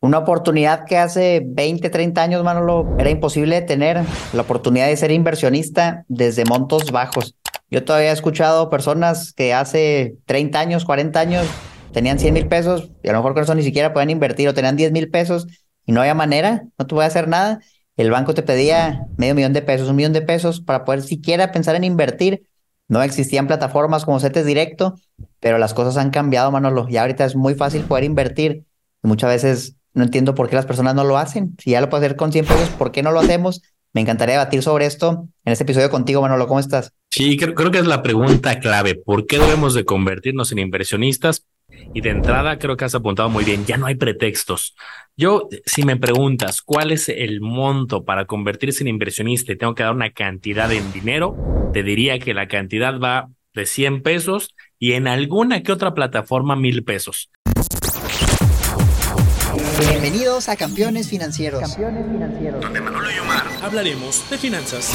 Una oportunidad que hace 20, 30 años, Manolo, era imposible tener la oportunidad de ser inversionista desde montos bajos. Yo todavía he escuchado personas que hace 30 años, 40 años tenían 100 mil pesos y a lo mejor con eso ni siquiera podían invertir o tenían 10 mil pesos y no había manera, no te voy a hacer nada. El banco te pedía medio millón de pesos, un millón de pesos para poder siquiera pensar en invertir. No existían plataformas como CETES Directo, pero las cosas han cambiado, Manolo. Y ahorita es muy fácil poder invertir. muchas veces no entiendo por qué las personas no lo hacen. Si ya lo puedo hacer con 100 pesos, ¿por qué no lo hacemos? Me encantaría debatir sobre esto en este episodio contigo, Manolo. ¿Cómo estás? Sí, creo, que es la pregunta clave. ¿Por qué debemos de convertirnos en inversionistas? Y de entrada creo que has apuntado muy bien, ya no hay pretextos. Yo, si me preguntas cuál es el monto para convertirse en inversionista y tengo que dar una cantidad en dinero, te diría que la cantidad va de 100 pesos y en alguna que otra plataforma mil pesos. Bienvenidos a Campeones Financieros. Campeones Financieros. Donde Manolo y Omar hablaremos de finanzas.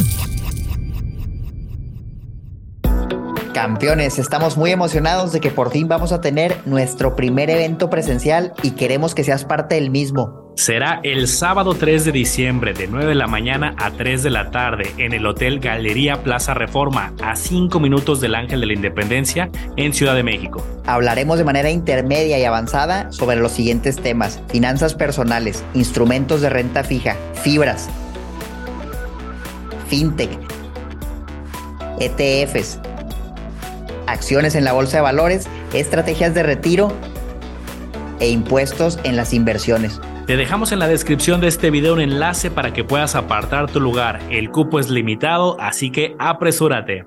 Campeones, estamos muy emocionados de que por fin vamos a tener nuestro primer evento presencial y queremos que seas parte del mismo. Será el sábado 3 de diciembre de 9 de la mañana a 3 de la tarde en el Hotel Galería Plaza Reforma, a 5 minutos del Ángel de la Independencia en Ciudad de México. Hablaremos de manera intermedia y avanzada sobre los siguientes temas, finanzas personales, instrumentos de renta fija, fibras, fintech, ETFs, acciones en la bolsa de valores, estrategias de retiro e impuestos en las inversiones. Te dejamos en la descripción de este video un enlace para que puedas apartar tu lugar. El cupo es limitado, así que apresúrate.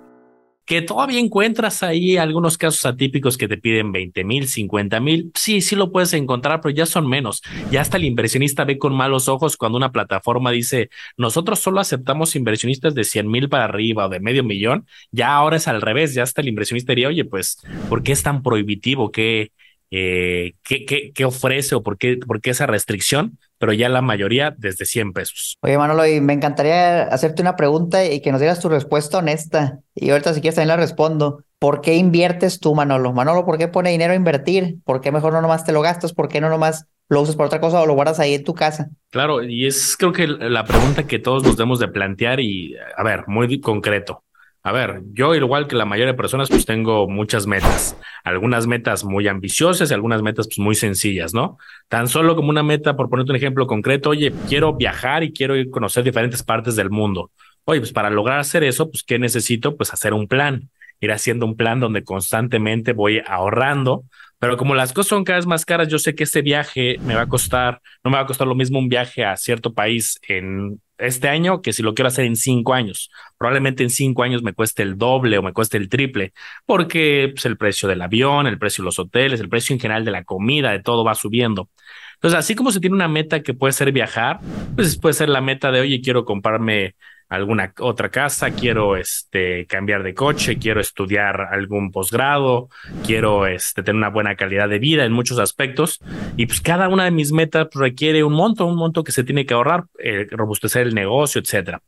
Que todavía encuentras ahí algunos casos atípicos que te piden 20 mil, 50 mil. Sí, sí lo puedes encontrar, pero ya son menos. Ya hasta el inversionista ve con malos ojos cuando una plataforma dice, nosotros solo aceptamos inversionistas de 100 mil para arriba o de medio millón. Ya ahora es al revés. Ya hasta el inversionista diría, oye, pues, ¿por qué es tan prohibitivo? ¿Qué, eh, qué, qué, qué, ofrece o por qué, por qué esa restricción, pero ya la mayoría desde 100 pesos. Oye, Manolo, y me encantaría hacerte una pregunta y que nos dieras tu respuesta honesta. Y ahorita si quieres también la respondo. ¿Por qué inviertes tú, Manolo? Manolo, ¿por qué pone dinero a invertir? ¿Por qué mejor no nomás te lo gastas? ¿Por qué no nomás lo usas para otra cosa o lo guardas ahí en tu casa? Claro, y es creo que la pregunta que todos nos debemos de plantear y, a ver, muy concreto. A ver, yo igual que la mayoría de personas, pues tengo muchas metas. Algunas metas muy ambiciosas y algunas metas pues muy sencillas, ¿no? Tan solo como una meta, por ponerte un ejemplo concreto, oye, quiero viajar y quiero ir a conocer diferentes partes del mundo. Oye, pues para lograr hacer eso, pues ¿qué necesito? Pues hacer un plan, ir haciendo un plan donde constantemente voy ahorrando, pero como las cosas son cada vez más caras, yo sé que este viaje me va a costar, no me va a costar lo mismo un viaje a cierto país en este año que si lo quiero hacer en cinco años. Probablemente en cinco años me cueste el doble o me cueste el triple, porque pues, el precio del avión, el precio de los hoteles, el precio en general de la comida, de todo va subiendo. Entonces, así como se tiene una meta que puede ser viajar, pues puede ser la meta de, oye, quiero comprarme alguna otra casa, quiero este, cambiar de coche, quiero estudiar algún posgrado, quiero este, tener una buena calidad de vida en muchos aspectos. Y pues cada una de mis metas requiere un monto, un monto que se tiene que ahorrar, eh, robustecer el negocio, etcétera.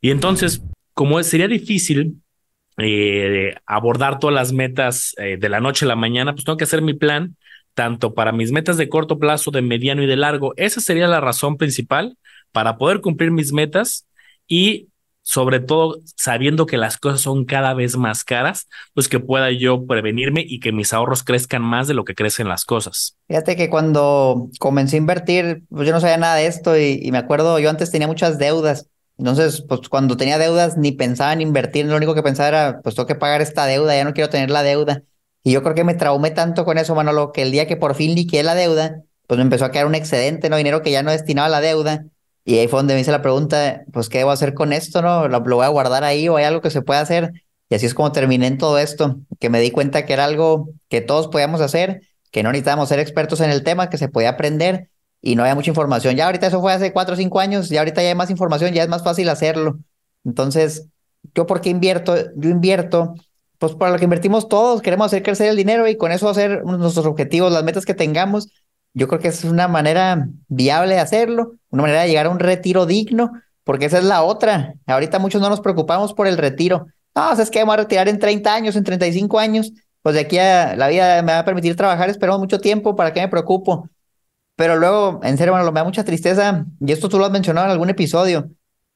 Y entonces, como sería difícil eh, abordar todas las metas eh, de la noche a la mañana, pues tengo que hacer mi plan tanto para mis metas de corto plazo, de mediano y de largo. Esa sería la razón principal para poder cumplir mis metas y sobre todo sabiendo que las cosas son cada vez más caras, pues que pueda yo prevenirme y que mis ahorros crezcan más de lo que crecen las cosas. Fíjate que cuando comencé a invertir, pues yo no sabía nada de esto y, me acuerdo, yo antes tenía muchas deudas. Entonces, pues cuando tenía deudas ni pensaba en invertir, lo único que pensaba era, pues tengo que pagar esta deuda, ya no quiero tener la deuda. Y yo creo que me traumé tanto con eso, Manolo, que el día que por fin liquidé la deuda, pues me empezó a quedar un excedente, ¿no? Dinero que ya no destinaba a la deuda y ahí fue donde me hice la pregunta, pues, ¿qué debo hacer con esto? ¿No? ¿Lo, voy a guardar ahí o hay algo que se pueda hacer? Y así es como terminé en todo esto, que me di cuenta que era algo que todos podíamos hacer, que no necesitábamos ser expertos en el tema, que se podía aprender y no había mucha información. Ya ahorita eso fue hace cuatro o cinco años, ya ahorita ya hay más información, ya es más fácil hacerlo. Entonces, ¿yo por qué invierto? Yo invierto, pues para lo que invertimos todos, queremos hacer crecer el dinero y con eso hacer nuestros objetivos, las metas que tengamos yo creo que es una manera viable de hacerlo, una manera de llegar a un retiro digno, porque esa es la otra. Ahorita muchos no nos preocupamos por el retiro. No, o sea, es que vamos a retirar en 30 años, en 35 años, pues de aquí a la vida me va a permitir trabajar, esperamos mucho tiempo, ¿para qué me preocupo? Pero luego, en serio, bueno, me da mucha tristeza, y esto tú lo has mencionado en algún episodio,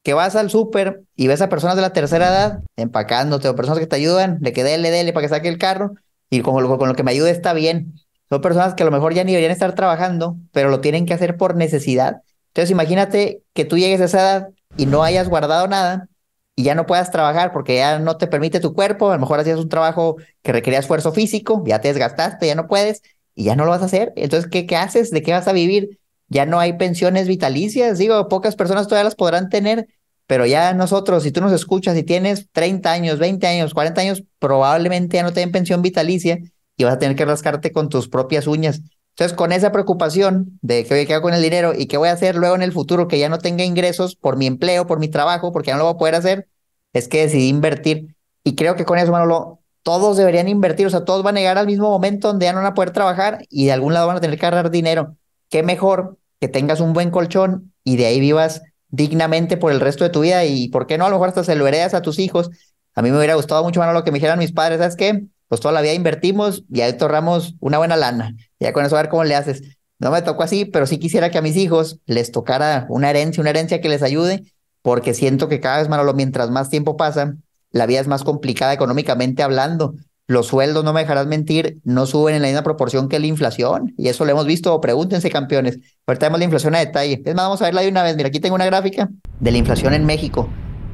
que vas al súper y ves a personas de la tercera edad empacándote o personas que te ayudan, de que dele, para que saque el carro y con lo, con lo que me ayude está bien. Son personas que a lo mejor ya ni deberían estar trabajando, pero lo tienen que hacer por necesidad. Entonces imagínate que tú llegues a esa edad y no hayas guardado nada y ya no puedas trabajar porque ya no te permite tu cuerpo, a lo mejor hacías un trabajo que requería esfuerzo físico, ya te desgastaste, ya no puedes y ya no lo vas a hacer. Entonces, ¿qué, qué haces? ¿De qué vas a vivir? Ya no hay pensiones vitalicias, digo, pocas personas todavía las podrán tener, pero ya nosotros, si tú nos escuchas y tienes 30 años, 20 años, 40 años, probablemente ya no te den pensión vitalicia y vas a tener que rascarte con tus propias uñas. Entonces, con esa preocupación de que, ¿qué hago con el dinero y qué voy a hacer luego en el futuro que ya no tenga ingresos por mi empleo, por mi trabajo, porque ya no lo voy a poder hacer, es que decidí invertir. Y creo que con eso, Manolo, todos deberían invertir, o sea, todos van a llegar al mismo momento donde ya no van a poder trabajar y de algún lado van a tener que agarrar dinero. Qué mejor que tengas un buen colchón y de ahí vivas dignamente por el resto de tu vida y por qué no, a lo mejor hasta se lo heredas a tus hijos. A mí me hubiera gustado mucho, más lo que me dijeran mis padres, ¿sabes qué? Pues toda la vida invertimos y ahí torramos una buena lana. Ya con eso a ver cómo le haces. No me tocó así, pero sí quisiera que a mis hijos les tocara una herencia, una herencia que les ayude, porque siento que cada vez, Manolo, mientras más tiempo pasa, la vida es más complicada económicamente hablando. Los sueldos, no me dejarás mentir, no suben en la misma proporción que la inflación. Y eso lo hemos visto, pregúntense campeones. Ahorita vemos la inflación a detalle. Es más, vamos a verla de una vez. Mira, aquí tengo una gráfica de la inflación en México.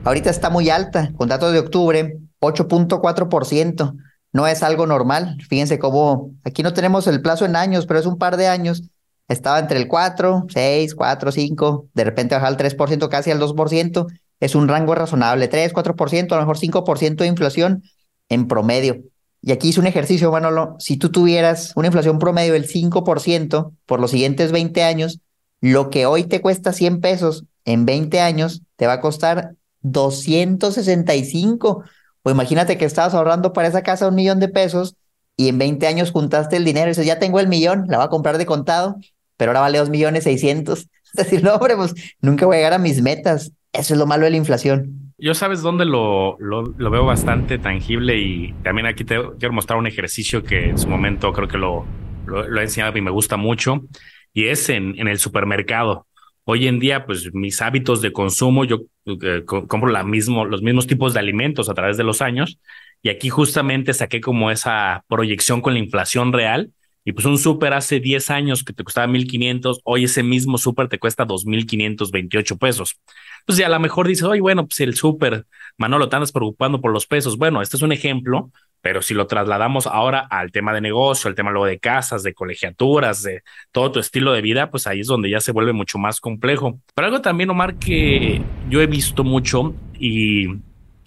Ahorita está muy alta, con datos de octubre, 8.4%. No es algo normal. Fíjense cómo aquí no tenemos el plazo en años, pero es un par de años. Estaba entre el 4, 6, 4, 5, de repente baja al 3%, casi al 2%. Es un rango razonable, 3, 4%, a lo mejor 5% de inflación en promedio. Y aquí hice un ejercicio, Manolo. Si tú tuvieras una inflación promedio del 5% por los siguientes 20 años, lo que hoy te cuesta 100 pesos en 20 años te va a costar 265. O imagínate que estabas ahorrando para esa casa un millón de pesos y en 20 años juntaste el dinero y dices, ya tengo el millón, la voy a comprar de contado, pero ahora vale 2 millones 600. Es decir, no, hombre, pues nunca voy a llegar a mis metas. Eso es lo malo de la inflación. Yo sabes dónde lo, lo, veo bastante tangible y también aquí te quiero mostrar un ejercicio que en su momento creo que lo, lo, he enseñado y me gusta mucho y es en, en el supermercado. Hoy en día, pues mis hábitos de consumo, yo eh, compro la mismo, los mismos tipos de alimentos a través de los años y aquí justamente saqué como esa proyección con la inflación real y pues un súper hace 10 años que te costaba 1.500, hoy ese mismo súper te cuesta 2.528 pesos pues ya a lo mejor dices, oye, bueno, pues el súper, Manolo, te andas preocupando por los pesos. Bueno, este es un ejemplo, pero si lo trasladamos ahora al tema de negocio, al tema luego de casas, de colegiaturas, de todo tu estilo de vida, pues ahí es donde ya se vuelve mucho más complejo. Pero algo también, Omar, que yo he visto mucho y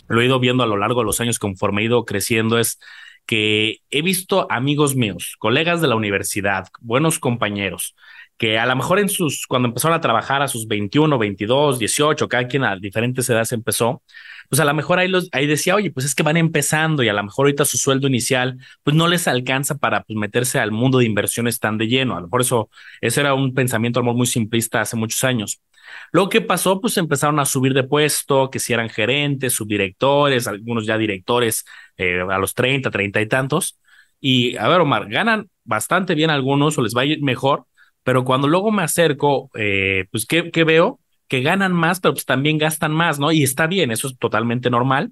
lo he ido viendo a lo largo de los años conforme he ido creciendo es que he visto amigos míos, colegas de la universidad, buenos compañeros, que a lo mejor en sus, cuando empezaron a trabajar a sus 21, 22, 18, cada quien a diferentes edades empezó, pues a lo mejor ahí, los, ahí decía, oye, pues es que van empezando y a lo mejor ahorita su sueldo inicial, pues no les alcanza para pues, meterse al mundo de inversiones tan de lleno. A lo mejor eso, ese era un pensamiento muy simplista hace muchos años. Lo que pasó, pues empezaron a subir de puesto, que si eran gerentes, subdirectores, algunos ya directores eh, a los 30, 30 y tantos. Y a ver, Omar, ganan bastante bien algunos o les va a ir mejor, pero cuando luego me acerco, eh, pues, ¿qué, ¿qué, veo? Que ganan más, pero pues también gastan más, ¿no? Y está bien, eso es totalmente normal,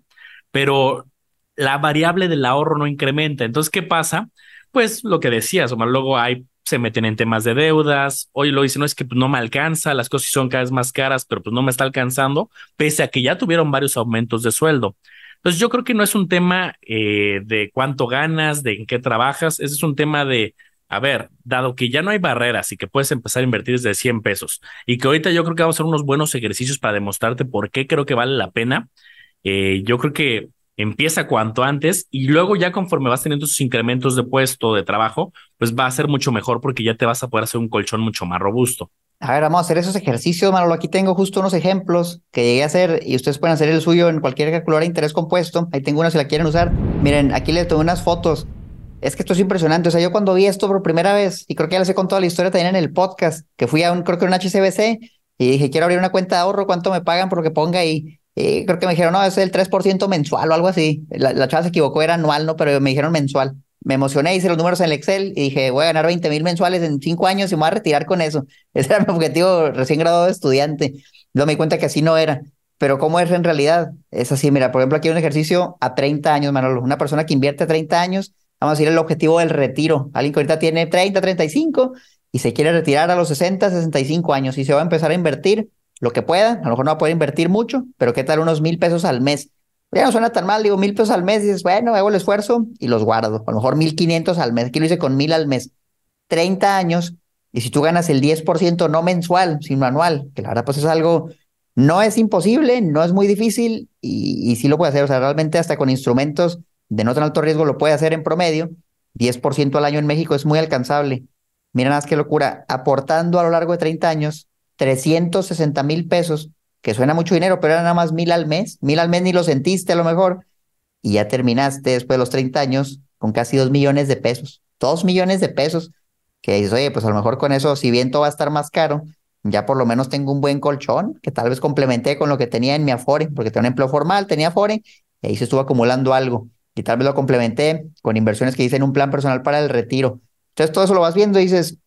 pero la variable del ahorro no incrementa. Entonces, ¿qué pasa? Pues lo que decías, Omar, luego hay, se meten en temas de deudas, hoy lo dicen, no es que pues, no me alcanza, las cosas son cada vez más caras, pero pues no me está alcanzando, pese a que ya tuvieron varios aumentos de sueldo. Entonces, yo creo que no es un tema eh, de cuánto ganas, de en qué trabajas, ese es un tema de a ver, dado que ya no hay barreras y que puedes empezar a invertir desde 100 pesos y que ahorita yo creo que vamos a hacer unos buenos ejercicios para demostrarte por qué creo que vale la pena, eh, yo creo que empieza cuanto antes y luego ya conforme vas teniendo sus incrementos de puesto, de trabajo, pues va a ser mucho mejor porque ya te vas a poder hacer un colchón mucho más robusto. A ver, vamos a hacer esos ejercicios, Manolo. Aquí tengo justo unos ejemplos que llegué a hacer y ustedes pueden hacer el suyo en cualquier calculadora de interés compuesto. Ahí tengo una si la quieren usar. Miren, aquí les tomé unas fotos es que esto es impresionante. O sea, yo cuando vi esto por primera vez, y creo que ya les he contado la historia también en el podcast, que fui a un, creo que un HCBC, y dije, quiero abrir una cuenta de ahorro, ¿cuánto me pagan por lo que ponga ahí? Y creo que me dijeron, no, es el 3% mensual o algo así. La, chava se equivocó, era anual, ¿no? Pero me dijeron mensual. me emocioné, hice los números en el Excel y dije, voy a ganar 20 mil mensuales en cinco años y me voy a retirar con eso. Ese era mi objetivo recién graduado de estudiante. Luego me di cuenta que así no era. Pero ¿cómo es en realidad? Es así, mira, por ejemplo, aquí hay un ejercicio a 30 años, Manolo. Una persona que invierte 30 años, vamos a decir el objetivo del retiro. Alguien que ahorita tiene 30, 35 y se quiere retirar a los 60, 65 años y se va a empezar a invertir lo que pueda. A lo mejor no va a poder invertir mucho, pero ¿qué tal unos mil pesos al mes? Ya no suena tan mal, digo, mil pesos al mes, y dices, bueno, hago el esfuerzo y los guardo. A lo mejor mil quinientos al mes. Aquí lo hice con mil al mes. 30 años, y si tú ganas el 10% no mensual, sino anual, que la verdad pues es algo no es imposible, no es muy difícil y, sí lo puede hacer. O sea, realmente hasta con instrumentos de no tan alto riesgo lo puede hacer en promedio. 10% al año en México es muy alcanzable. Mira nada más qué locura. Aportando a lo largo de 30 años 360 mil pesos, que suena mucho dinero, pero era nada más mil al mes. Mil al mes ni lo sentiste a lo mejor. Y ya terminaste después de los 30 años con casi 2 millones de pesos. 2 millones de pesos. Que dices, oye, pues a lo mejor con eso, si bien todo va a estar más caro, ya por lo menos tengo un buen colchón que tal vez complementé con lo que tenía en mi Afore, porque tenía un empleo formal, tenía Afore, y ahí se estuvo acumulando algo. Y tal vez lo complementé con inversiones que hice en un plan personal para el retiro. Entonces todo eso lo vas viendo y dices,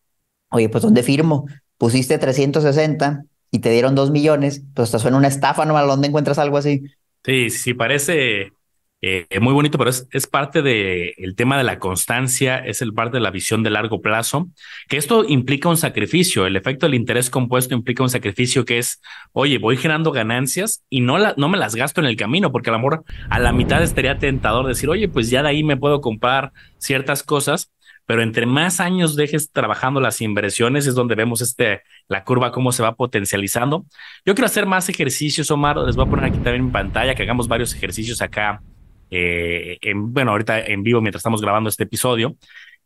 oye, pues ¿dónde firmo? Pusiste 360 y te dieron 2 millones, pues hasta suena una estafa, ¿no? ¿Dónde encuentras algo así? Sí, sí, parece eh, muy bonito, pero es, es parte del el tema de la constancia, es el parte de la visión de largo plazo, que esto implica un sacrificio. El efecto del interés compuesto implica un sacrificio que es, oye, voy generando ganancias y no, la, no me las gasto en el camino, porque a lo mejor a la mitad estaría tentador decir, oye, pues ya de ahí me puedo comprar ciertas cosas, pero entre más años dejes trabajando las inversiones es donde vemos este, la curva, cómo se va potencializando. Yo quiero hacer más ejercicios, Omar, les voy a poner aquí también en pantalla, que hagamos varios ejercicios acá eh, en, bueno, ahorita en vivo mientras estamos grabando este episodio.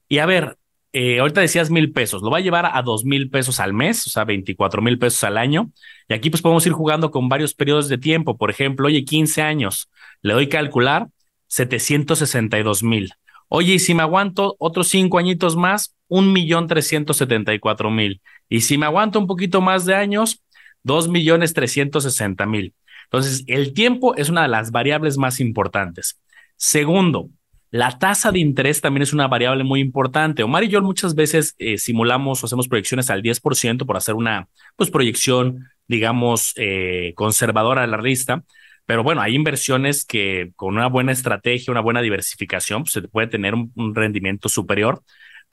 Y a ver, eh, ahorita decías mil pesos, lo va a llevar a dos mil pesos al mes, o sea, 24 mil pesos al año. Y aquí pues podemos ir jugando con varios periodos de tiempo. Por ejemplo, oye, 15 años, le doy calcular 762 mil. Oye, y si me aguanto otros cinco añitos más, un millón trescientos setenta y cuatro mil. Y si me aguanto un poquito más de años, dos millones trescientos sesenta mil. Entonces, el tiempo es una de las variables más importantes. Segundo, la tasa de interés también es una variable muy importante. Omar y yo muchas veces eh, simulamos o hacemos proyecciones al 10% por hacer una pues, proyección, digamos, eh, conservadora de la lista. Pero bueno, hay inversiones que con una buena estrategia, una buena diversificación, pues, se puede tener un, un rendimiento superior.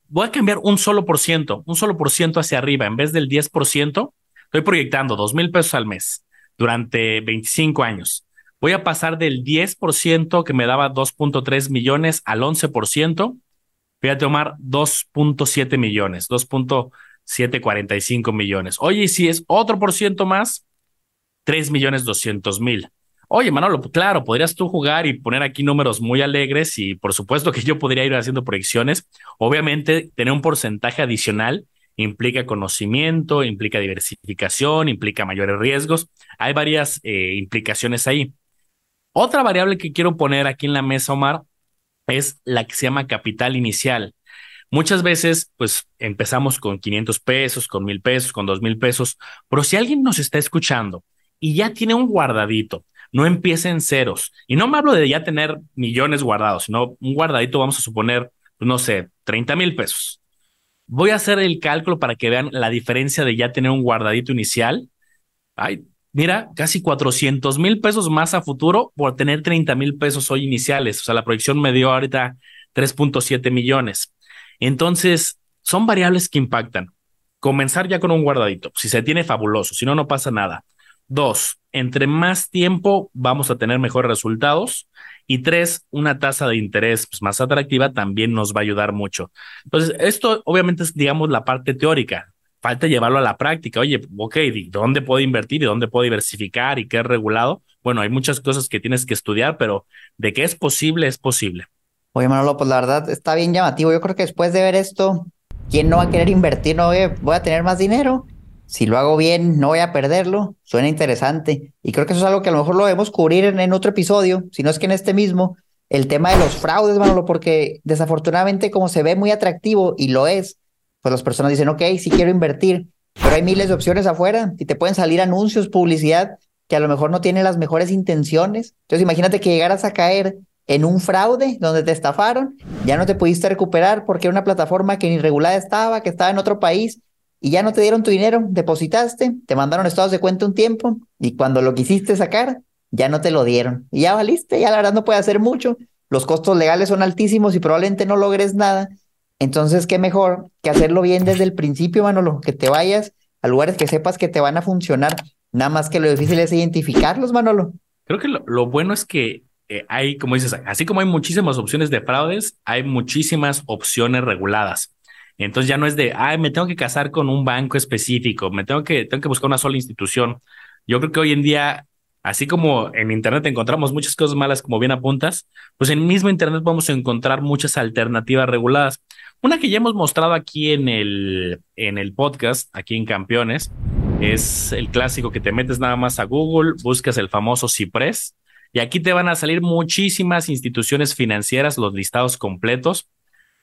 Voy a cambiar un solo por ciento, un solo por ciento hacia arriba. En vez del 10%, estoy proyectando dos mil pesos al mes durante 25 años. Voy a pasar del 10% que me daba 2.3 millones al 11%. Fíjate, Omar, 2.7 millones, 2.745 millones. Oye, si es otro por ciento más, 3 millones 200 mil. Oye, Manolo, claro, podrías tú jugar y poner aquí números muy alegres y por supuesto que yo podría ir haciendo proyecciones. Obviamente, tener un porcentaje adicional implica conocimiento, implica diversificación, implica mayores riesgos. Hay varias eh, implicaciones ahí. Otra variable que quiero poner aquí en la mesa, Omar, es la que se llama capital inicial. Muchas veces, pues empezamos con 500 pesos, con mil pesos, con dos mil pesos, pero si alguien nos está escuchando y ya tiene un guardadito, no empiece en ceros. Y no me hablo de ya tener millones guardados, sino un guardadito, vamos a suponer, no sé, 30 mil pesos. Voy a hacer el cálculo para que vean la diferencia de ya tener un guardadito inicial. Ay, mira, casi 400 mil pesos más a futuro por tener 30 mil pesos hoy iniciales. O sea, la proyección me dio ahorita 3.7 millones. Entonces, son variables que impactan. Comenzar ya con un guardadito. Si se tiene, fabuloso. Si no, no pasa nada. Dos, entre más tiempo vamos a tener mejores resultados. Y tres, una tasa de interés pues, más atractiva también nos va a ayudar mucho. Entonces, esto obviamente es, digamos, la parte teórica. Falta llevarlo a la práctica. Oye, ok, ¿dónde puedo invertir y dónde puedo diversificar y qué es regulado? Bueno, hay muchas cosas que tienes que estudiar, pero de que es posible, es posible. Oye, Manolo, pues la verdad está bien llamativo. Yo creo que después de ver esto, ¿quién no va a querer invertir? No voy a tener más dinero si lo hago bien, no voy a perderlo. Suena interesante. Y creo que eso es algo que a lo mejor lo debemos cubrir en, otro episodio, si no es que en este mismo, el tema de los fraudes, Manolo, porque desafortunadamente como se ve muy atractivo y lo es, pues las personas dicen, ok, sí quiero invertir, pero hay miles de opciones afuera y te pueden salir anuncios, publicidad que a lo mejor no tienen las mejores intenciones. Entonces imagínate que llegaras a caer en un fraude donde te estafaron, ya no te pudiste recuperar porque era una plataforma que ni regulada estaba, que estaba en otro país y ya no te dieron tu dinero, depositaste, te mandaron estados de cuenta un tiempo y cuando lo quisiste sacar, ya no te lo dieron. Y ya valiste, ya la verdad no puede hacer mucho, los costos legales son altísimos y probablemente no logres nada. Entonces, qué mejor que hacerlo bien desde el principio, Manolo, que te vayas a lugares que sepas que te van a funcionar. Nada más que lo difícil es identificarlos, Manolo. Creo que lo, bueno es que eh, hay, como dices, así como hay muchísimas opciones de fraudes, hay muchísimas opciones reguladas. Entonces ya no es de, ay, me tengo que casar con un banco específico, me tengo que, tengo que buscar una sola institución. Yo creo que hoy en día, así como en Internet encontramos muchas cosas malas, como bien apuntas, pues en mismo Internet podemos encontrar muchas alternativas reguladas. Una que ya hemos mostrado aquí en el, en el podcast, aquí en Campeones, es el clásico que te metes nada más a Google, buscas el famoso Ciprés y aquí te van a salir muchísimas instituciones financieras, los listados completos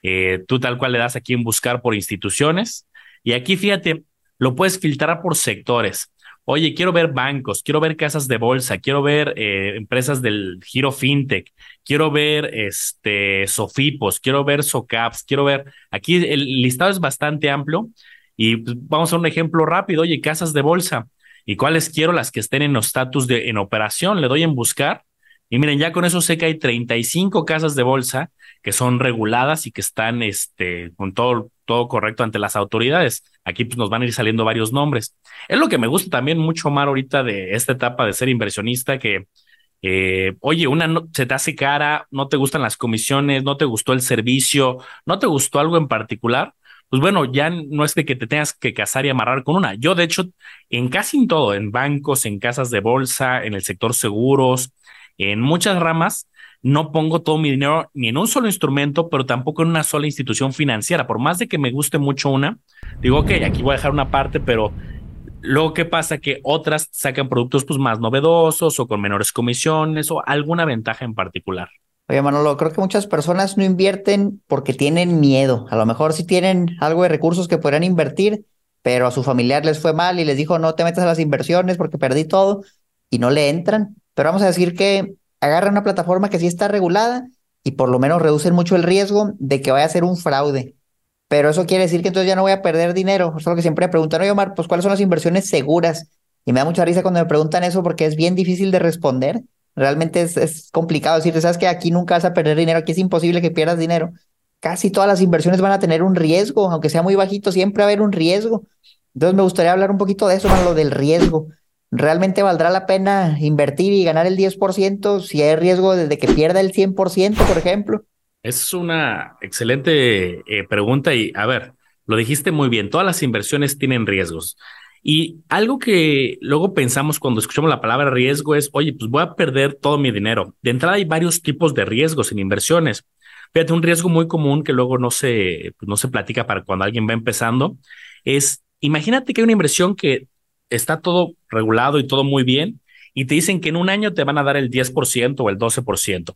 eh, tú tal cual le das aquí en buscar por instituciones y aquí fíjate, lo puedes filtrar por sectores. Oye, quiero ver bancos, quiero ver casas de bolsa, quiero ver eh, empresas del giro fintech, quiero ver este Sofipos, quiero ver Socaps, quiero ver. Aquí el listado es bastante amplio y pues, vamos a un ejemplo rápido. Oye, casas de bolsa. ¿Y cuáles quiero? Las que estén en estatus de en operación. Le doy en buscar y miren, ya con eso sé que hay 35 casas de bolsa que son reguladas y que están este, con todo, todo correcto ante las autoridades. Aquí pues, nos van a ir saliendo varios nombres. Es lo que me gusta también mucho, Mar, ahorita de esta etapa de ser inversionista, que, eh, oye, una no, se te hace cara, no te gustan las comisiones, no te gustó el servicio, no te gustó algo en particular. Pues bueno, ya no es de que te tengas que casar y amarrar con una. Yo, de hecho, en casi en todo, en bancos, en casas de bolsa, en el sector seguros, en muchas ramas no pongo todo mi dinero ni en un solo instrumento, pero tampoco en una sola institución financiera. Por más de que me guste mucho una, digo, ok, aquí voy a dejar una parte, pero luego qué pasa que otras sacan productos pues más novedosos o con menores comisiones o alguna ventaja en particular. Oye, Manolo, creo que muchas personas no invierten porque tienen miedo. A lo mejor sí tienen algo de recursos que podrían invertir, pero a su familiar les fue mal y les dijo, no te metas a las inversiones porque perdí todo y no le entran. Pero vamos a decir que agarra una plataforma que sí está regulada y por lo menos reducen mucho el riesgo de que vaya a ser un fraude. Pero eso quiere decir que entonces ya no voy a perder dinero. Es lo que siempre me preguntan, oye Omar, pues ¿cuáles son las inversiones seguras? Y me da mucha risa cuando me preguntan eso porque es bien difícil de responder. Realmente es, es complicado decirte, sabes que aquí nunca vas a perder dinero, aquí es imposible que pierdas dinero. Casi todas las inversiones van a tener un riesgo, aunque sea muy bajito, siempre va a haber un riesgo. Entonces me gustaría hablar un poquito de eso, lo del riesgo. ¿Realmente valdrá la pena invertir y ganar el 10% si hay riesgo de que pierda el 100%, por ejemplo? Es una excelente eh, pregunta y a ver, lo dijiste muy bien, todas las inversiones tienen riesgos. Y algo que luego pensamos cuando escuchamos la palabra riesgo es, oye, pues voy a perder todo mi dinero. De entrada hay varios tipos de riesgos en inversiones. Fíjate, un riesgo muy común que luego no se, no se platica para cuando alguien va empezando es, imagínate que hay una inversión que está todo regulado y todo muy bien, y te dicen que en un año te van a dar el 10% o el 12%.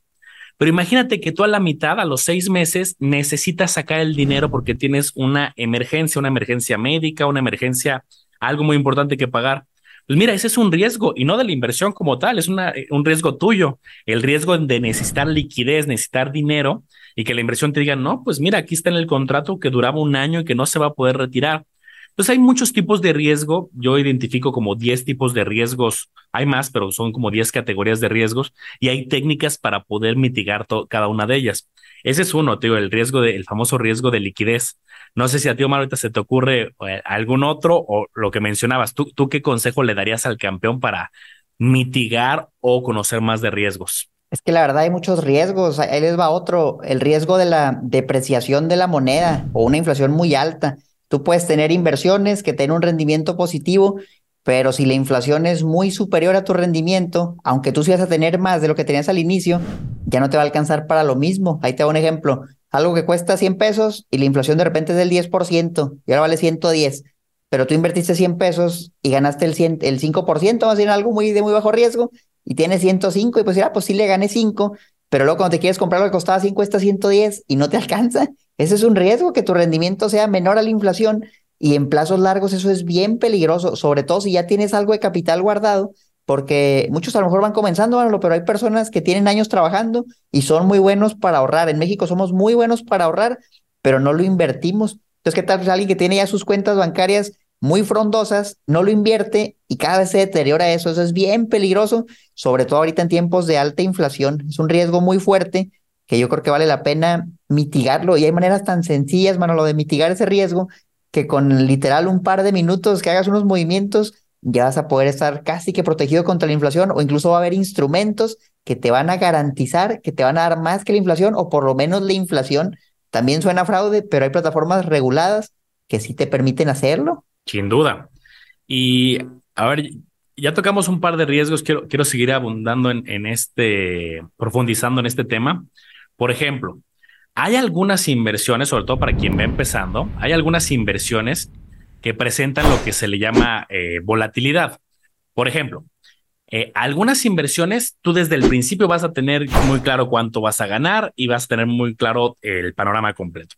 Pero imagínate que tú a la mitad, a los seis meses, necesitas sacar el dinero porque tienes una emergencia, una emergencia médica, una emergencia, algo muy importante que pagar. Pues mira, ese es un riesgo y no de la inversión como tal, es una, un riesgo tuyo, el riesgo de necesitar liquidez, necesitar dinero y que la inversión te diga, no, pues mira, aquí está en el contrato que duraba un año y que no se va a poder retirar. Entonces hay muchos tipos de riesgo. Yo identifico como 10 tipos de riesgos. Hay más, pero son como 10 categorías de riesgos y hay técnicas para poder mitigar cada una de ellas. Ese es uno, tío, el riesgo de, el famoso riesgo de liquidez. No sé si a ti, Omar, se te ocurre eh, algún otro o lo que mencionabas. ¿Tú, ¿Tú qué consejo le darías al campeón para mitigar o conocer más de riesgos? Es que la verdad hay muchos riesgos. Ahí les va otro, el riesgo de la depreciación de la moneda o una inflación muy alta. Tú puedes tener inversiones que tengan un rendimiento positivo, pero si la inflación es muy superior a tu rendimiento, aunque tú sí vas a tener más de lo que tenías al inicio, ya no te va a alcanzar para lo mismo. Ahí te hago un ejemplo. Algo que cuesta 100 pesos y la inflación de repente es del 10% y ahora vale 110, pero tú invertiste 100 pesos y ganaste el, 100, el 5%, vamos a decir algo muy, de muy bajo riesgo, y tienes 105 y pues, ah, pues sí le gané 5, pero luego cuando te quieres comprar lo que costaba 5 cuesta 110 y no te alcanza. Ese es un riesgo, que tu rendimiento sea menor a la inflación y en plazos largos eso es bien peligroso, sobre todo si ya tienes algo de capital guardado porque muchos a lo mejor van comenzando, pero hay personas que tienen años trabajando y son muy buenos para ahorrar. En México somos muy buenos para ahorrar, pero no lo invertimos. Entonces, ¿qué tal pues, alguien que tiene ya sus cuentas bancarias muy frondosas, no lo invierte y cada vez se deteriora eso? Eso es bien peligroso, sobre todo ahorita en tiempos de alta inflación. Es un riesgo muy fuerte que yo creo que vale la pena mitigarlo y hay maneras tan sencillas, mano, lo de mitigar ese riesgo que con literal un par de minutos que hagas unos movimientos ya vas a poder estar casi que protegido contra la inflación o incluso va a haber instrumentos que te van a garantizar que te van a dar más que la inflación o por lo menos la inflación. También suena fraude, pero hay plataformas reguladas que sí te permiten hacerlo. Sin duda. Y a ver, ya tocamos un par de riesgos, quiero, quiero seguir abundando en, en este, profundizando en este tema. Por ejemplo, hay algunas inversiones, sobre todo para quien va empezando, hay algunas inversiones que presentan lo que se le llama eh, volatilidad. Por ejemplo, eh, algunas inversiones tú desde el principio vas a tener muy claro cuánto vas a ganar y vas a tener muy claro el panorama completo.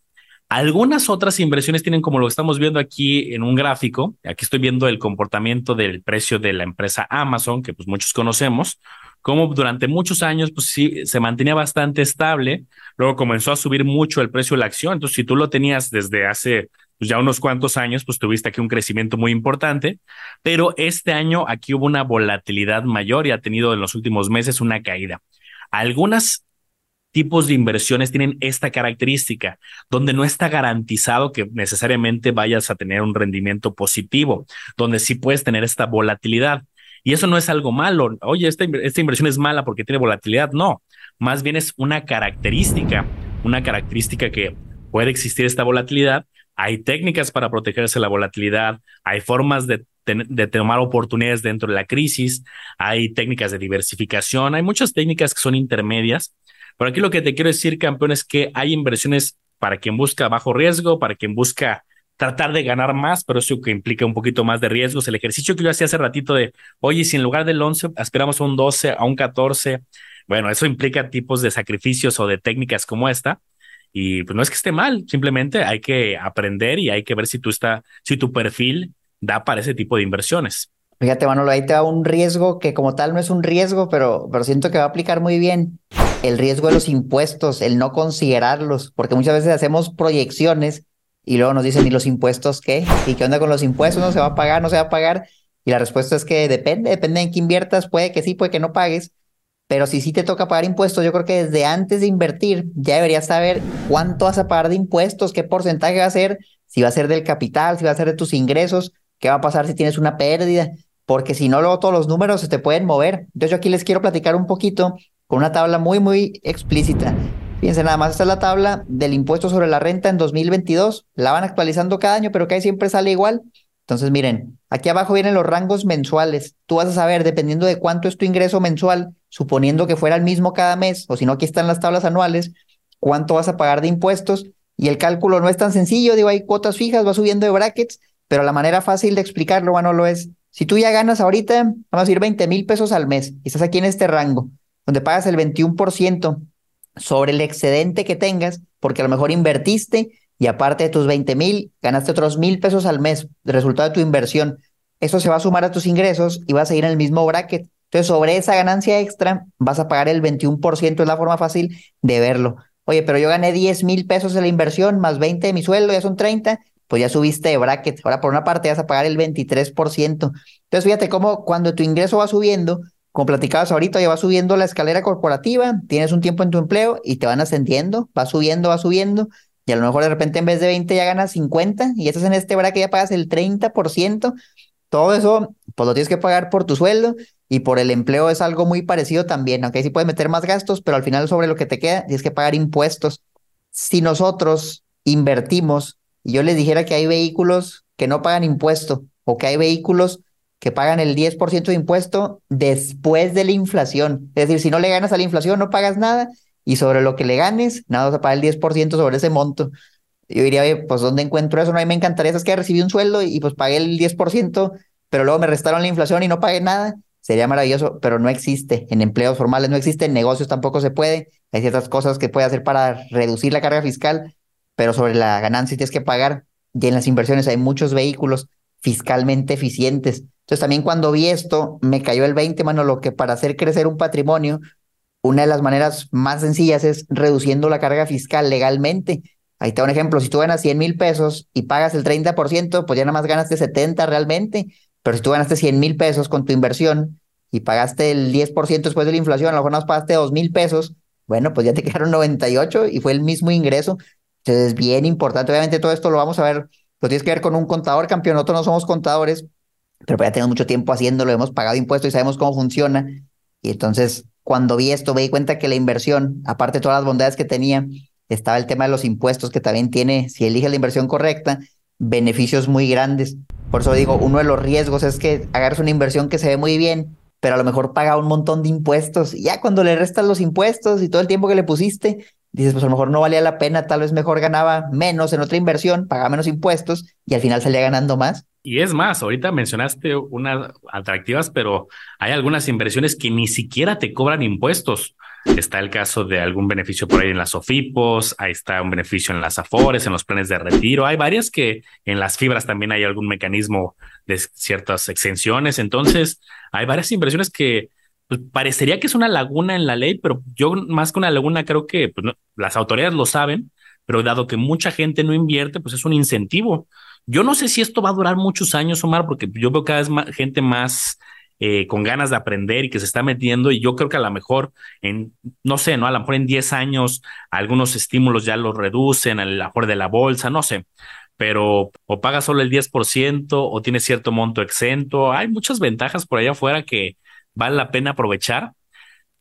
Algunas otras inversiones tienen como lo estamos viendo aquí en un gráfico. Aquí estoy viendo el comportamiento del precio de la empresa Amazon, que pues muchos conocemos, como durante muchos años pues sí se mantenía bastante estable, luego comenzó a subir mucho el precio de la acción, entonces si tú lo tenías desde hace pues ya unos cuantos años, pues tuviste aquí un crecimiento muy importante, pero este año aquí hubo una volatilidad mayor y ha tenido en los últimos meses una caída. Algunos tipos de inversiones tienen esta característica, donde no está garantizado que necesariamente vayas a tener un rendimiento positivo, donde sí puedes tener esta volatilidad. Y eso no es algo malo. Oye, esta, esta inversión es mala porque tiene volatilidad. No, más bien es una característica, una característica que puede existir esta volatilidad hay técnicas para protegerse de la volatilidad, hay formas de, de, tomar oportunidades dentro de la crisis, hay técnicas de diversificación, hay muchas técnicas que son intermedias. Pero aquí lo que te quiero decir, campeón, es que hay inversiones para quien busca bajo riesgo, para quien busca tratar de ganar más, pero eso que implica un poquito más de riesgos. El ejercicio que yo hacía hace ratito de, oye, si en lugar del 11 aspiramos a un 12, a un 14, bueno, eso implica tipos de sacrificios o de técnicas como esta. Y pues no es que esté mal, simplemente hay que aprender y hay que ver si tú está, si tu perfil da para ese tipo de inversiones. Fíjate, Manolo, ahí te da un riesgo que como tal no es un riesgo, pero, pero siento que va a aplicar muy bien. El riesgo de los impuestos, el no considerarlos, porque muchas veces hacemos proyecciones y luego nos dicen, ¿y los impuestos qué? ¿Y qué onda con los impuestos? ¿No se va a pagar? ¿No se va a pagar? Y la respuesta es que depende, depende en qué inviertas, puede que sí, puede que no pagues. Pero si sí te toca pagar impuestos, yo creo que desde antes de invertir ya deberías saber cuánto vas a pagar de impuestos, qué porcentaje va a ser, si va a ser del capital, si va a ser de tus ingresos, qué va a pasar si tienes una pérdida, porque si no, luego todos los números se te pueden mover. Entonces yo aquí les quiero platicar un poquito con una tabla muy, muy explícita. Fíjense, nada más esta es la tabla del impuesto sobre la renta en 2022. La van actualizando cada año, pero que siempre sale igual. Entonces, miren, aquí abajo vienen los rangos mensuales. Tú vas a saber, dependiendo de cuánto es tu ingreso mensual, suponiendo que fuera el mismo cada mes, o si no, aquí están las tablas anuales, cuánto vas a pagar de impuestos. Y el cálculo no es tan sencillo, digo, hay cuotas fijas, va subiendo de brackets, pero la manera fácil de explicarlo, bueno, lo es, si tú ya ganas ahorita, vamos a decir 20 mil pesos al mes, y estás aquí en este rango, donde pagas el 21% sobre el excedente que tengas, porque a lo mejor invertiste y aparte de tus 20 mil, ganaste otros mil pesos al mes, resultado de tu inversión. Eso se va a sumar a tus ingresos y vas a ir en el mismo bracket. Entonces, sobre esa ganancia extra, vas a pagar el 21%, es la forma fácil de verlo. Oye, pero yo gané 10 mil pesos de la inversión, más 20 de mi sueldo, ya son 30, pues ya subiste de bracket. Ahora, por una parte, vas a pagar el 23%. Entonces, fíjate cómo cuando tu ingreso va subiendo, como platicabas ahorita, ya va subiendo la escalera corporativa, tienes un tiempo en tu empleo y te van ascendiendo, va subiendo, va subiendo, y a lo mejor de repente en vez de 20 ya ganas 50 y estás en este bracket ya pagas el 30%. Todo eso, pues lo tienes que pagar por tu sueldo y por el empleo es algo muy parecido también, aunque sí puedes meter más gastos, pero al final sobre lo que te queda tienes que pagar impuestos. Si nosotros invertimos y yo les dijera que hay vehículos que no pagan impuesto o que hay vehículos que pagan el 10% de impuesto después de la inflación, es decir, si no le ganas a la inflación no pagas nada y sobre lo que le ganes, nada, vas a pagar el 10% sobre ese monto. Yo diría, pues, ¿dónde encuentro eso? No, a mí me encantaría, es que recibí un sueldo y pues pagué el 10%, pero luego me restaron la inflación y no pagué nada. Sería maravilloso, pero no existe. En empleos formales no existe, en negocios tampoco se puede. Hay ciertas cosas que puede hacer para reducir la carga fiscal, pero sobre la ganancia tienes que pagar. Y en las inversiones hay muchos vehículos fiscalmente eficientes. Entonces también cuando vi esto, me cayó el 20, mano, lo que para hacer crecer un patrimonio, una de las maneras más sencillas es reduciendo la carga fiscal legalmente. Ahí te un ejemplo, si tú ganas 100 mil pesos y pagas el 30%, pues ya nada más ganaste 70 realmente, pero si tú ganaste 100 mil pesos con tu inversión y pagaste el 10% después de la inflación, a lo mejor nada más pagaste 2 mil pesos, bueno, pues ya te quedaron 98 y fue el mismo ingreso. Entonces es bien importante, obviamente todo esto lo vamos a ver, lo tienes que ver con un contador campeón, nosotros no somos contadores, pero ya tenemos mucho tiempo haciéndolo, hemos pagado impuestos y sabemos cómo funciona. Y entonces, cuando vi esto, me di cuenta que la inversión, aparte de todas las bondades que tenía, estaba el tema de los impuestos, que también tiene, si elige la inversión correcta, beneficios muy grandes. Por eso digo, uno de los riesgos es que agarres una inversión que se ve muy bien, pero a lo mejor paga un montón de impuestos. Y ya cuando le restas los impuestos y todo el tiempo que le pusiste, dices, pues a lo mejor no valía la pena, tal vez mejor ganaba menos en otra inversión, pagaba menos impuestos y al final salía ganando más. Y es más, ahorita mencionaste unas atractivas, pero hay algunas inversiones que ni siquiera te cobran impuestos. Está el caso de algún beneficio por ahí en las OFIPOS, ahí está un beneficio en las AFORES, en los planes de retiro. Hay varias que en las fibras también hay algún mecanismo de ciertas exenciones. Entonces, hay varias inversiones que pues, parecería que es una laguna en la ley, pero yo más que una laguna creo que pues, las autoridades lo saben, pero dado que mucha gente no invierte, pues es un incentivo. Yo no sé si esto va a durar muchos años, Omar, porque yo veo cada vez más gente más eh, con ganas de aprender y que se está metiendo y yo creo que a lo mejor en, no sé, ¿no? A lo mejor en 10 años algunos estímulos ya los reducen, a lo mejor de la bolsa, no sé, pero o pagas solo el 10% o tienes cierto monto exento, hay muchas ventajas por allá afuera que vale la pena aprovechar.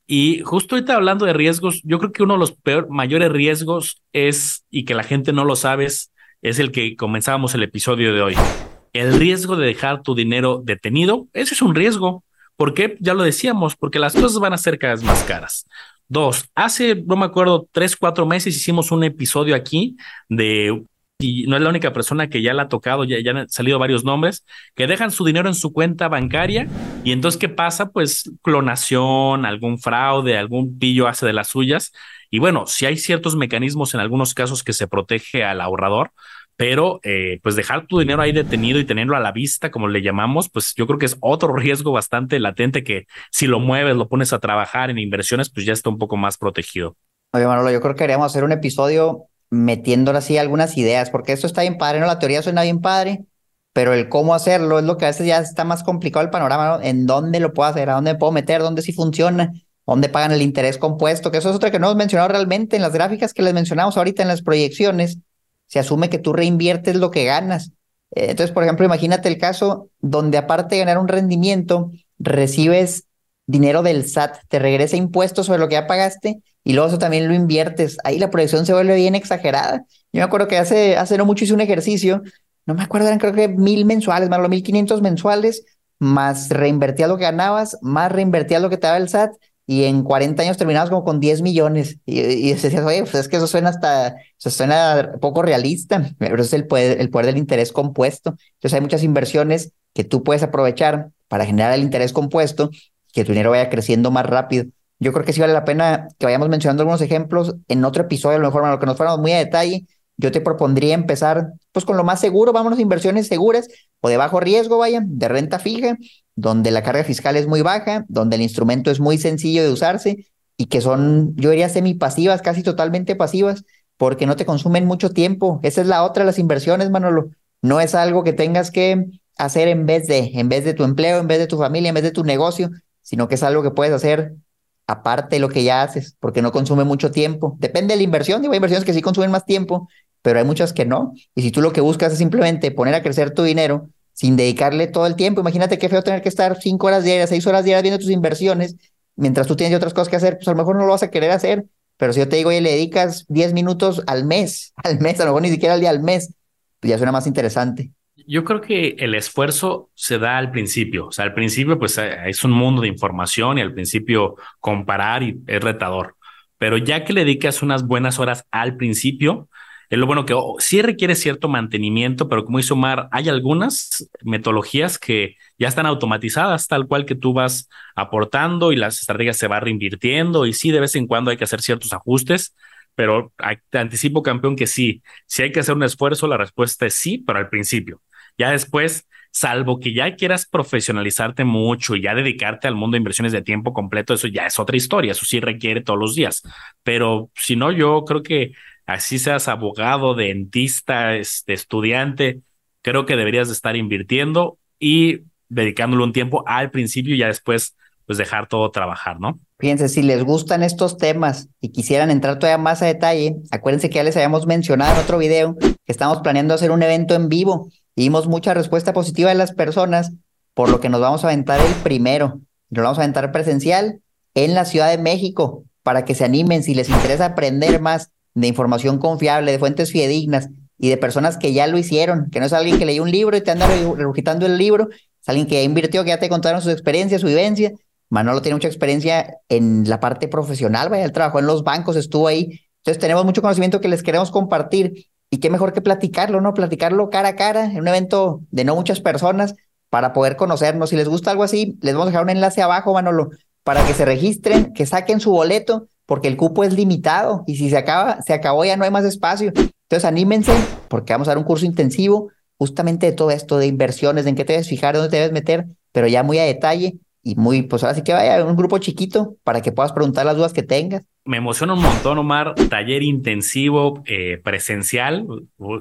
Y justo ahorita hablando de riesgos, yo creo que uno de los peor, mayores riesgos es, y que la gente no lo sabe, es el que comenzábamos el episodio de hoy el riesgo de dejar tu dinero detenido, ese es un riesgo. ¿Por qué? Ya lo decíamos, porque las cosas van a ser cada vez más caras. Dos, hace, no me acuerdo, tres, cuatro meses hicimos un episodio aquí de, y no es la única persona que ya la ha tocado, ya, ya han salido varios nombres, que dejan su dinero en su cuenta bancaria y entonces, ¿qué pasa? Pues clonación, algún fraude, algún pillo hace de las suyas. Y bueno, si hay ciertos mecanismos en algunos casos que se protege al ahorrador, pero eh, pues dejar tu dinero ahí detenido y tenerlo a la vista, como le llamamos, pues yo creo que es otro riesgo bastante latente que si lo mueves, lo pones a trabajar en inversiones, pues ya está un poco más protegido. Oye, Manolo, yo creo que queríamos hacer un episodio metiéndole así algunas ideas, porque esto está bien padre, ¿no? La teoría suena bien padre, pero el cómo hacerlo es lo que a veces ya está más complicado el panorama, ¿no? En dónde lo puedo hacer, a dónde me puedo meter, dónde sí funciona, dónde pagan el interés compuesto, que eso es otra que no hemos mencionado realmente en las gráficas que les mencionamos ahorita en las proyecciones se asume que tú reinviertes lo que ganas. Eh, entonces, por ejemplo, imagínate el caso donde aparte de ganar un rendimiento, recibes dinero del SAT, te regresa impuestos sobre lo que ya pagaste y luego eso también lo inviertes. Ahí la proyección se vuelve bien exagerada. Yo me acuerdo que hace, hace no mucho hice un ejercicio, no me acuerdo, eran creo que mil mensuales, más los mil quinientos mensuales, más reinvertías lo que ganabas, más reinvertías lo que te daba el SAT y en 40 años terminamos como con 10 millones. Y, y decías, oye, pues es que eso suena hasta, eso suena poco realista, pero es el poder, el poder del interés compuesto. Entonces hay muchas inversiones que tú puedes aprovechar para generar el interés compuesto, que tu dinero vaya creciendo más rápido. Yo creo que sí vale la pena que vayamos mencionando algunos ejemplos en otro episodio, a lo mejor, a lo que nos fuéramos muy a detalle. Yo te propondría empezar pues con lo más seguro, vámonos a inversiones seguras o de bajo riesgo, vaya, de renta fija, donde la carga fiscal es muy baja, donde el instrumento es muy sencillo de usarse y que son, yo diría, semipasivas, casi totalmente pasivas, porque no te consumen mucho tiempo. Esa es la otra de las inversiones, Manolo. No es algo que tengas que hacer en vez de, en vez de tu empleo, en vez de tu familia, en vez de tu negocio, sino que es algo que puedes hacer aparte de lo que ya haces, porque no consume mucho tiempo. Depende de la inversión, digo, hay inversiones que sí consumen más tiempo, pero hay muchas que no. Y si tú lo que buscas es simplemente poner a crecer tu dinero, sin dedicarle todo el tiempo. Imagínate qué feo tener que estar cinco horas diarias, seis horas diarias viendo tus inversiones, mientras tú tienes otras cosas que hacer, pues a lo mejor no lo vas a querer hacer. Pero si yo te digo, oye, le dedicas 10 minutos al mes, al mes, a lo mejor ni siquiera al día al mes, pues ya suena más interesante. Yo creo que el esfuerzo se da al principio. O sea, al principio, pues eh, es un mundo de información y al principio comparar y es retador. Pero ya que le dedicas unas buenas horas al principio, es lo bueno que oh, sí requiere cierto mantenimiento, pero como hizo Mar, hay algunas metodologías que ya están automatizadas, tal cual que tú vas aportando y las estrategias se van reinvirtiendo y sí, de vez en cuando hay que hacer ciertos ajustes, pero te anticipo, campeón, que sí, si hay que hacer un esfuerzo, la respuesta es sí, pero al principio. Ya después, salvo que ya quieras profesionalizarte mucho y ya dedicarte al mundo de inversiones de tiempo completo, eso ya es otra historia, eso sí requiere todos los días. Pero si no, yo creo que así seas abogado, dentista, este, estudiante, creo que deberías de estar invirtiendo y dedicándole un tiempo al principio y ya después pues dejar todo trabajar, ¿no? Fíjense, si les gustan estos temas y quisieran entrar todavía más a detalle, acuérdense que ya les habíamos mencionado en otro video que estamos planeando hacer un evento en vivo y vimos mucha respuesta positiva de las personas, por lo que nos vamos a aventar el primero. Nos vamos a aventar presencial en la Ciudad de México para que se animen si les interesa aprender más de información confiable, de fuentes fidedignas y de personas que ya lo hicieron, que no es alguien que leyó un libro y te anda regurgitando el libro, es alguien que invirtió, que ya te contaron sus experiencias, su vivencia Manolo tiene mucha experiencia en la parte profesional, vaya, él trabajó en los bancos, estuvo ahí. Entonces tenemos mucho conocimiento que les queremos compartir y qué mejor que platicarlo, ¿no? Platicarlo cara a cara en un evento de no muchas personas para poder conocernos. Si les gusta algo así, les vamos a dejar un enlace abajo, Manolo, para que se registren, que saquen su boleto, porque el cupo es limitado y si se acaba, se acabó, ya no hay más espacio. Entonces anímense, porque vamos a dar un curso intensivo justamente de todo esto, de inversiones, de en qué te debes fijar, dónde te debes meter, pero ya muy a detalle y muy, pues ahora sí que vaya un grupo chiquito para que puedas preguntar las dudas que tengas. Me emociona un montón, Omar, taller intensivo eh, presencial,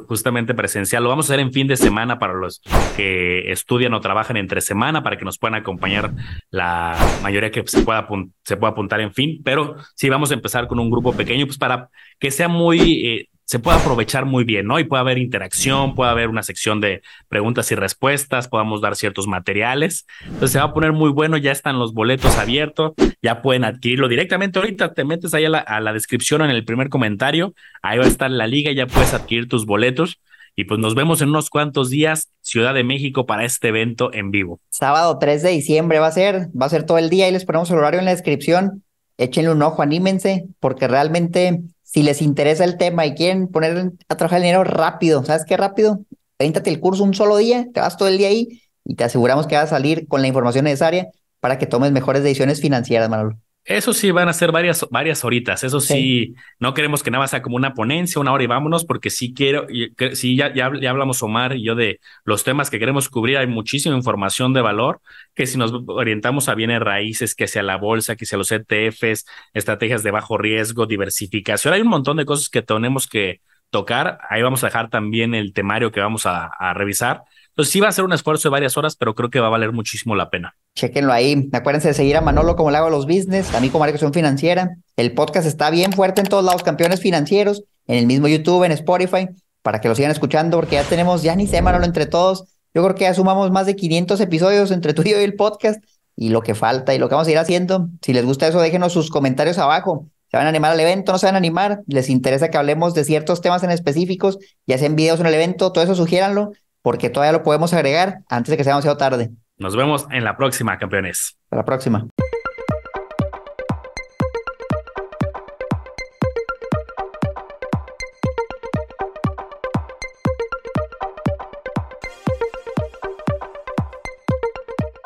justamente presencial. Lo vamos a hacer en fin de semana para los que estudian o trabajan entre semana, para que nos puedan acompañar la mayoría que se pueda, se pueda apuntar en fin. Pero sí, vamos a empezar con un grupo pequeño, pues para que sea muy eh, se puede aprovechar muy bien, ¿no? Y puede haber interacción, puede haber una sección de preguntas y respuestas, podamos dar ciertos materiales. Entonces se va a poner muy bueno, ya están los boletos abiertos, ya pueden adquirirlo directamente. Ahorita te metes ahí a la, a la descripción en el primer comentario, ahí va a estar la liga, ya puedes adquirir tus boletos. Y pues nos vemos en unos cuantos días, Ciudad de México, para este evento en vivo. Sábado 3 de diciembre va a ser, va a ser todo el día, y les ponemos el horario en la descripción. Échenle un ojo, anímense, porque realmente si les interesa el tema y quieren poner a trabajar el dinero rápido, ¿sabes qué rápido? Véntate el curso un solo día, te vas todo el día ahí y te aseguramos que vas a salir con la información necesaria para que tomes mejores decisiones financieras, Manolo. Eso sí, van a ser varias, varias horitas. Eso sí, no queremos que nada sea como una ponencia, una hora y vámonos, porque sí quiero, sí, ya, ya, ya, hablamos Omar y yo de los temas que queremos cubrir. Hay muchísima información de valor que si nos orientamos a bienes raíces, que sea la bolsa, que sea los ETFs, estrategias de bajo riesgo, diversificación, hay un montón de cosas que tenemos que tocar. Ahí vamos a dejar también el temario que vamos a, a revisar entonces sí va a ser un esfuerzo de varias horas, pero creo que va a valer muchísimo la pena. Chequenlo ahí. Acuérdense de seguir a Manolo como le hago a los business, a mí como educación financiera. El podcast está bien fuerte en todos lados, campeones financieros, en el mismo YouTube, en Spotify, para que lo sigan escuchando, porque ya tenemos, ya ni sé, Manolo, entre todos. Yo creo que ya sumamos más de 500 episodios entre tú y yo y el podcast y lo que falta y lo que vamos a ir haciendo. Si les gusta eso, déjenos sus comentarios abajo. ¿Se van a animar al evento? ¿No se van a animar? ¿Les interesa que hablemos de ciertos temas en específicos? Ya sean videos en el evento, todo eso sugiéranlo porque todavía lo podemos agregar antes de que sea demasiado tarde. Nos vemos en la próxima, campeones. Hasta la próxima.